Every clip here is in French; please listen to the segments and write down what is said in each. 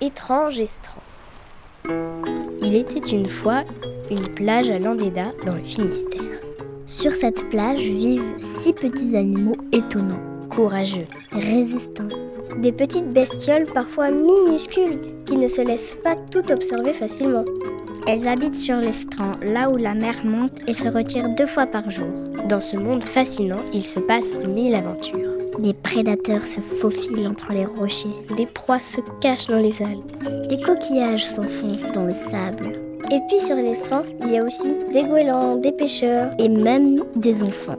Étrange Estran. Il était une fois une plage à Landéda dans le Finistère. Sur cette plage vivent six petits animaux étonnants, courageux, résistants. Des petites bestioles parfois minuscules qui ne se laissent pas tout observer facilement. Elles habitent sur l'estran, là où la mer monte et se retire deux fois par jour. Dans ce monde fascinant, il se passe mille aventures. Des prédateurs se faufilent entre les rochers. Des proies se cachent dans les algues. Des coquillages s'enfoncent dans le sable. Et puis sur l'estran, il y a aussi des goélands, des pêcheurs et même des enfants.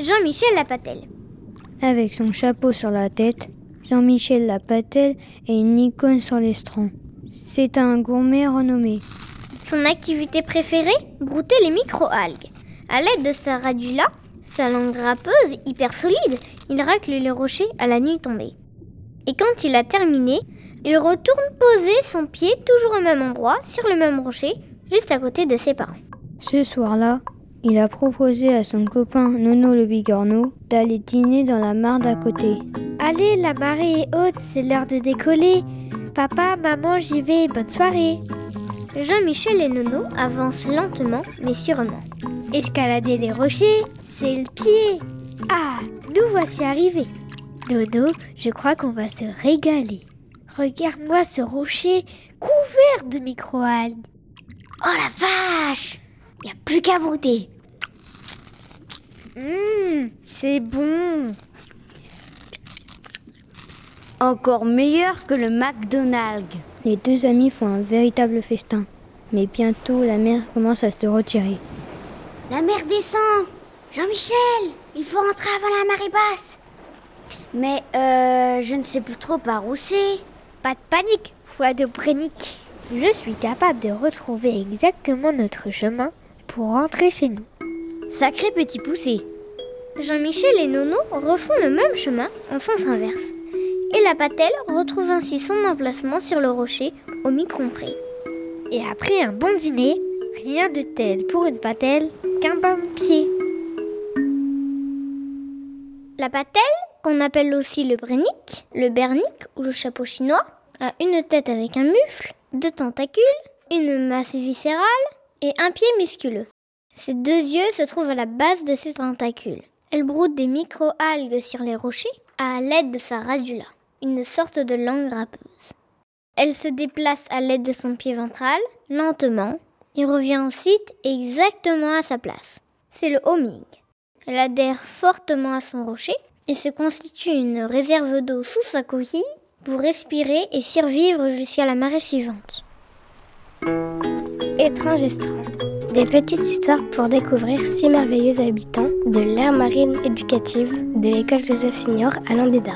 Jean-Michel Lapatelle. Avec son chapeau sur la tête, Jean-Michel Lapatelle est une icône sur l'estran. C'est un gourmet renommé. Son activité préférée Brouter les micro-algues. À l'aide de sa radula, sa langue râpeuse hyper solide, il racle les rochers à la nuit tombée. Et quand il a terminé, il retourne poser son pied toujours au même endroit, sur le même rocher, juste à côté de ses parents. Ce soir-là, il a proposé à son copain Nono le bigorneau d'aller dîner dans la mare d'à côté. Allez, la marée est haute, c'est l'heure de décoller. Papa, maman, j'y vais, bonne soirée. Jean-Michel et Nono avancent lentement mais sûrement. Escalader les rochers, c'est le pied. Ah, nous voici arrivés. Nono, je crois qu'on va se régaler. Regarde-moi ce rocher couvert de micro-algues. Oh la vache Il n'y a plus qu'à brouter. Hum, c'est bon. Encore meilleur que le McDonald's. Les deux amis font un véritable festin. Mais bientôt, la mer commence à se retirer. La mer descend Jean-Michel Il faut rentrer avant la marée basse Mais euh, je ne sais plus trop par où c'est. Pas de panique, foi de Brénic. Je suis capable de retrouver exactement notre chemin pour rentrer chez nous. Sacré petit poussé. Jean-Michel et Nono refont le même chemin en sens inverse. Et la patelle retrouve ainsi son emplacement sur le rocher au micron près. Et après un bon dîner, rien de tel pour une patelle qu'un bain de pied. La patelle, qu'on appelle aussi le brénic, le bernic ou le chapeau chinois, a une tête avec un mufle, deux tentacules, une masse viscérale et un pied musculeux. Ses deux yeux se trouvent à la base de ses tentacules. Elle broute des micro-algues sur les rochers à l'aide de sa radula, une sorte de langue râpeuse. Elle se déplace à l'aide de son pied ventral, lentement, et revient ensuite exactement à sa place. C'est le homing. Elle adhère fortement à son rocher et se constitue une réserve d'eau sous sa coquille pour respirer et survivre jusqu'à la marée suivante. Étrange. Des petites histoires pour découvrir six merveilleux habitants de l'ère marine éducative de l'école Joseph Signor à Landéda.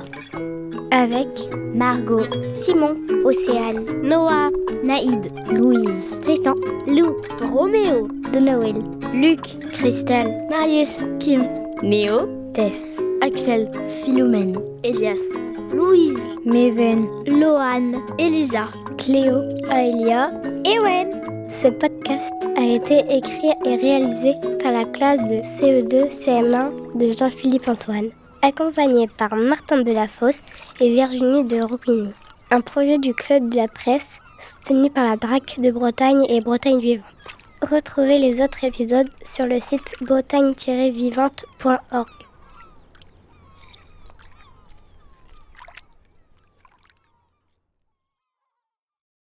Avec Margot, Simon, Océane, Noah, Naïd, Louise, Tristan, Lou, Roméo, de Noël, Luc, Christelle, Marius, Kim, Néo, Tess, Axel, Philomène, Elias, Louise, Méven, Loane, Elisa, Cléo, Aelia, Ewen. Ce podcast a été écrit et réalisé par la classe de CE2 CM1 de Jean-Philippe Antoine, accompagné par Martin Delafosse et Virginie de Roupigny. Un projet du Club de la Presse soutenu par la DRAC de Bretagne et Bretagne Vivante. Retrouvez les autres épisodes sur le site bretagne-vivante.org.